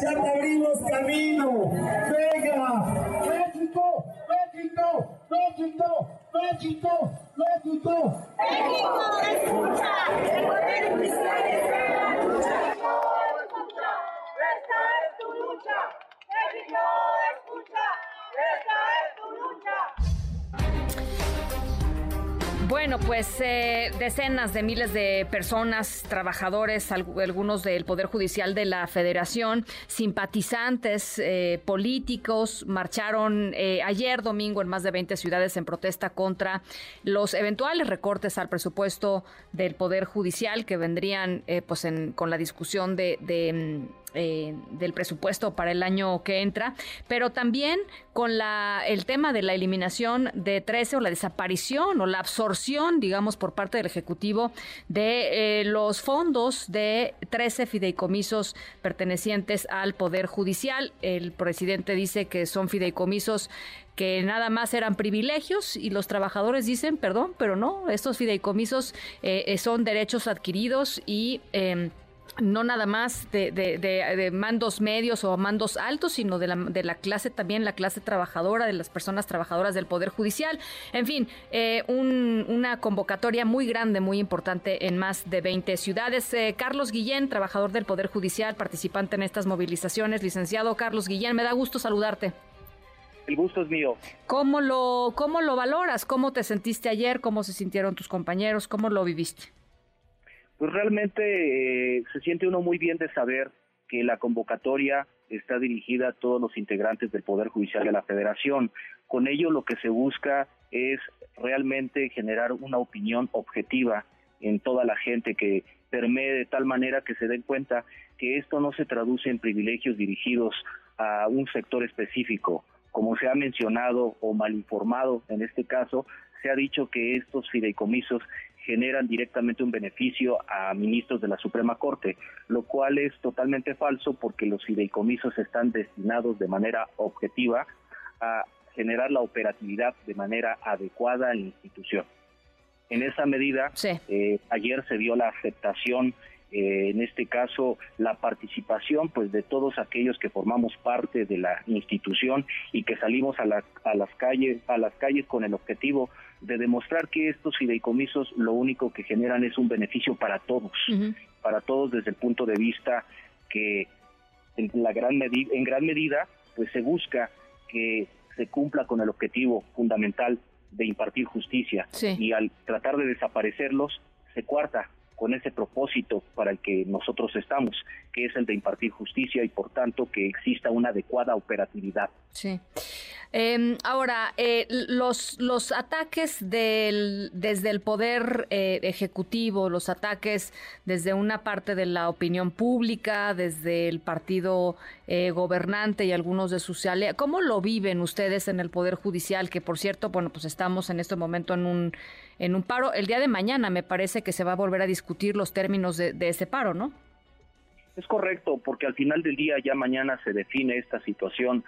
ya te abrimos camino. Venga, México, México, México, México, México. México, escucha, el poder judicial está en la lucha. Escucha, esta es tu lucha. México, Bueno, pues eh, decenas de miles de personas, trabajadores, algunos del Poder Judicial de la Federación, simpatizantes eh, políticos, marcharon eh, ayer domingo en más de 20 ciudades en protesta contra los eventuales recortes al presupuesto del Poder Judicial que vendrían pues con la discusión de mm, eh, del presupuesto para el año que entra, pero también con la, el tema de la eliminación de 13 o la desaparición o la absorción, digamos, por parte del Ejecutivo de eh, los fondos de 13 fideicomisos pertenecientes al Poder Judicial. El presidente dice que son fideicomisos que nada más eran privilegios y los trabajadores dicen, perdón, pero no, estos fideicomisos eh, son derechos adquiridos y... Em, no nada más de, mandos medios o mandos altos, sino de la, de la, clase también, la clase trabajadora, de las personas trabajadoras del Poder Judicial. En fin, eh, una convocatoria muy grande, muy importante en más de 20 ciudades. Eh, Carlos Guillén, trabajador del Poder Judicial, participante en estas movilizaciones. Licenciado Carlos Guillén, me da gusto saludarte. El gusto es mío. ¿Cómo lo, cómo lo valoras? ¿Cómo te sentiste ayer? ¿Cómo se sintieron tus compañeros? ¿Cómo lo viviste? Pues realmente eh, se siente uno muy bien de saber que la convocatoria está dirigida a todos los integrantes del Poder Judicial de la Federación. Con ello lo que se busca es realmente generar una opinión objetiva en toda la gente que permee de tal manera que se den cuenta que esto no se traduce en privilegios dirigidos a un sector específico. Como se ha mencionado o mal informado en este caso, se ha dicho que estos fideicomisos generan directamente un beneficio a ministros de la Suprema Corte, lo cual es totalmente falso porque los fideicomisos están destinados de manera objetiva a generar la operatividad de manera adecuada en la institución. En esa medida, eh, ayer se dio la aceptación eh, en este caso la participación pues de todos aquellos que formamos parte de la institución y que salimos a, a las calles a las calles con el objetivo de demostrar que estos fideicomisos lo único que generan es un beneficio para todos, para todos desde el punto de vista que en la gran medida en gran medida pues se busca que se cumpla con el objetivo fundamental de impartir justicia y al tratar de desaparecerlos se cuarta con ese propósito para el que nosotros estamos, que es el de impartir justicia y por tanto que exista una adecuada operatividad. Sí. Em, ahora, eh, los, los ataques del, desde el poder eh, ejecutivo, los ataques desde una parte de la opinión pública, desde el partido eh, gobernante y algunos de sus aliados, ¿cómo lo viven ustedes en el Poder Judicial? Que por cierto, bueno, pues estamos en este momento en un, en un paro. El día de mañana me parece que se va a volver a discutir los términos de, de ese paro, ¿no? Es correcto, porque al final del día ya mañana se define esta situación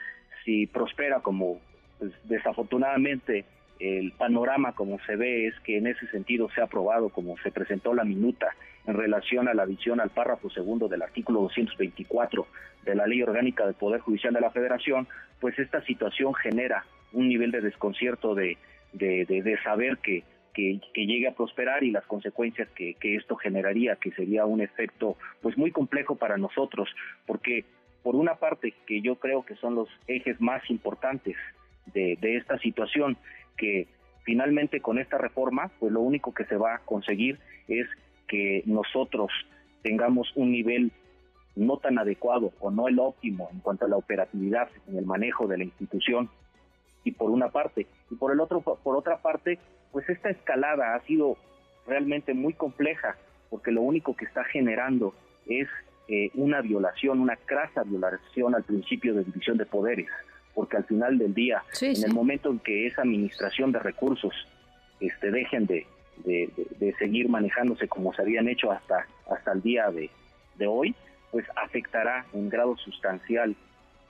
si prospera como pues, desafortunadamente el panorama como se ve es que en ese sentido se ha aprobado como se presentó la minuta en relación a la adición al párrafo segundo del artículo 224 de la Ley Orgánica del Poder Judicial de la Federación, pues esta situación genera un nivel de desconcierto de, de, saber que, que, llegue a prosperar y las consecuencias que, que esto generaría, que sería un efecto pues muy complejo para nosotros, porque por una parte, que yo creo que son los ejes más importantes de, esta situación, que finalmente con esta reforma, pues lo único que se va a conseguir es que nosotros tengamos un nivel no tan adecuado o no el óptimo en cuanto a la operatividad en el manejo de la institución y por una parte. Y por el otro por otra parte pues esta escalada ha sido realmente muy compleja porque lo único que está generando es eh, una violación, una crasa violación al principio de división de poderes, porque al final del día, en el momento en que esa administración de recursos este, dejen de, de, seguir manejándose como se habían hecho hasta, hasta el día de, de hoy, pues afectará en grado sustancial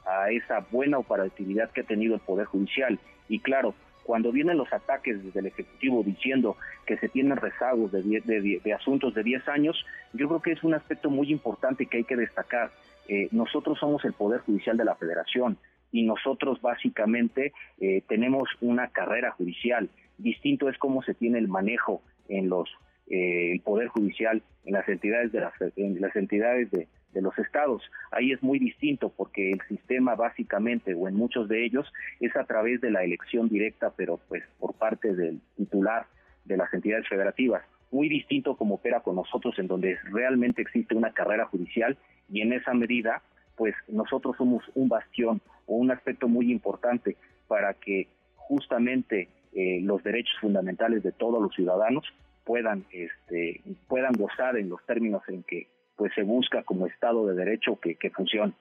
a esa buena operatividad que ha tenido el Poder Judicial. Y claro, cuando vienen los ataques desde el Ejecutivo diciendo que se tienen rezagos de, de, asuntos de 10 años, yo creo que es un aspecto muy importante que hay que destacar. Eh, nosotros somos el Poder Judicial de la Federación y nosotros básicamente eh, tenemos una carrera judicial. Distinto es cómo se tiene el manejo en los eh, el poder judicial en las entidades de las, en las entidades de, de los estados. Ahí es muy distinto porque el sistema básicamente o en muchos de ellos es a través de la elección directa, pero pues por parte del titular de las entidades federativas. Muy distinto como opera con nosotros en donde realmente existe una carrera judicial y en esa medida pues nosotros somos un bastión o un aspecto muy importante para que justamente eh, los derechos fundamentales de todos los ciudadanos puedan este puedan gozar en los términos en que pues se busca como Estado de Derecho que, que funcione.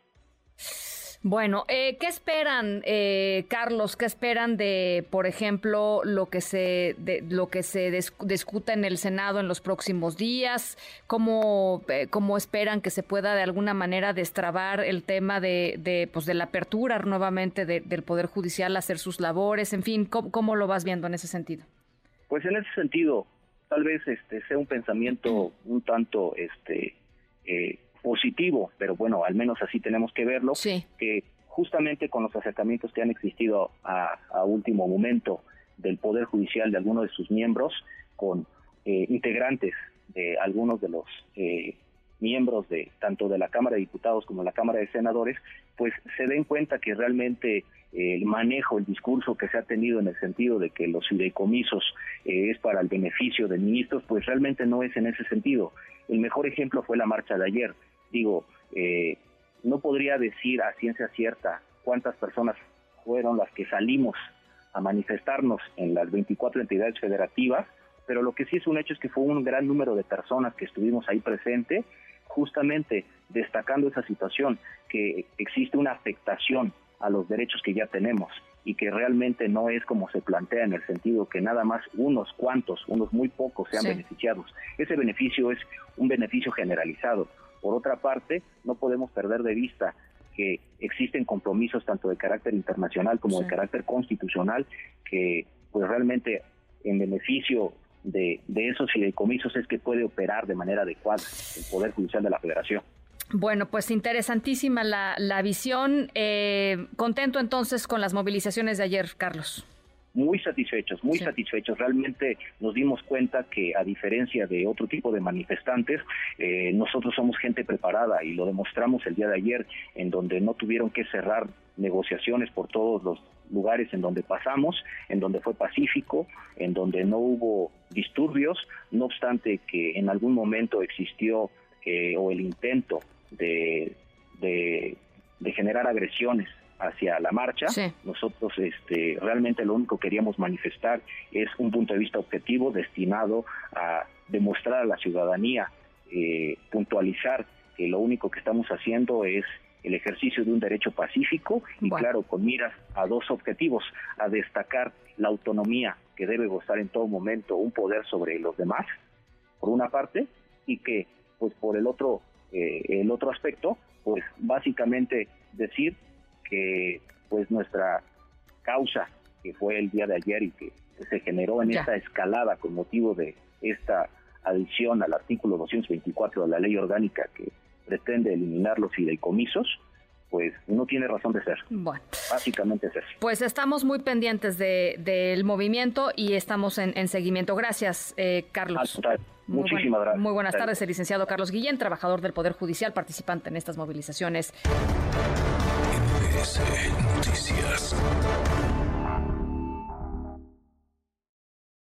Bueno, eh, ¿qué esperan, eh, Carlos? ¿Qué esperan de, por ejemplo, lo que se de, lo que se discuta en el Senado en los próximos días? ¿Cómo, eh, ¿Cómo esperan que se pueda de alguna manera destrabar el tema de, de, pues, de la apertura nuevamente del Poder Judicial a hacer sus labores? En fin, ¿cómo, ¿cómo, lo vas viendo en ese sentido? Pues en ese sentido, tal vez este sea un pensamiento un tanto este eh, positivo, pero bueno, al menos así tenemos que verlo, que justamente con los acercamientos que han existido a, último momento del Poder Judicial de algunos de sus miembros, con eh, integrantes de algunos de los eh, miembros de tanto de la Cámara de Diputados como la Cámara de Senadores, pues se den cuenta que realmente el manejo, el discurso que se ha tenido en el sentido de que los fideicomisos eh, es para el beneficio de ministros, pues realmente no es en ese sentido. El mejor ejemplo fue la marcha de ayer. Digo, eh, no podría decir a ciencia cierta cuántas personas fueron las que salimos a manifestarnos en las 24 entidades federativas, pero lo que sí es un hecho es que fue un gran número de personas que estuvimos ahí presente, justamente destacando esa situación, que existe una afectación a los derechos que ya tenemos y que realmente no es como se plantea en el sentido que nada más unos cuantos, unos muy pocos sean beneficiados. Ese beneficio es un beneficio generalizado. Por otra parte, no podemos perder de vista que existen compromisos tanto de carácter internacional como de carácter constitucional que pues realmente en beneficio de, de esos fideicomisos es que puede operar de manera adecuada el Poder Judicial de la Federación. Bueno, pues interesantísima la, la visión. Eh, contento entonces con las movilizaciones de ayer, Carlos. Muy satisfechos, muy satisfechos. Realmente nos dimos cuenta que a diferencia de otro tipo de manifestantes, eh, nosotros somos gente preparada y lo demostramos el día de ayer, en donde no tuvieron que cerrar negociaciones por todos los lugares en donde pasamos, en donde fue pacífico, en donde no hubo disturbios, no obstante que en algún momento existió eh, o el intento de, de, generar agresiones hacia la marcha. Nosotros este, realmente lo único que queríamos manifestar es un punto de vista objetivo destinado a demostrar a la ciudadanía, eh, puntualizar que lo único que estamos haciendo es el ejercicio de un derecho pacífico y claro, con miras a dos objetivos, a destacar la autonomía que debe gozar en todo momento un poder sobre los demás, por una parte, y que pues por el otro eh, el otro aspecto, pues básicamente decir que pues nuestra causa que fue el día de ayer y que se generó en esta escalada con motivo de esta adición al artículo 224 de la ley orgánica que pretende eliminar los fideicomisos, pues no tiene razón de ser. Bueno. Básicamente es eso. Pues estamos muy pendientes del movimiento y estamos en, seguimiento. Gracias, eh, Carlos. Muchísimas gracias. Muy buenas tardes, el licenciado Carlos Guillén, trabajador del Poder Judicial, participante en estas movilizaciones. Noticias.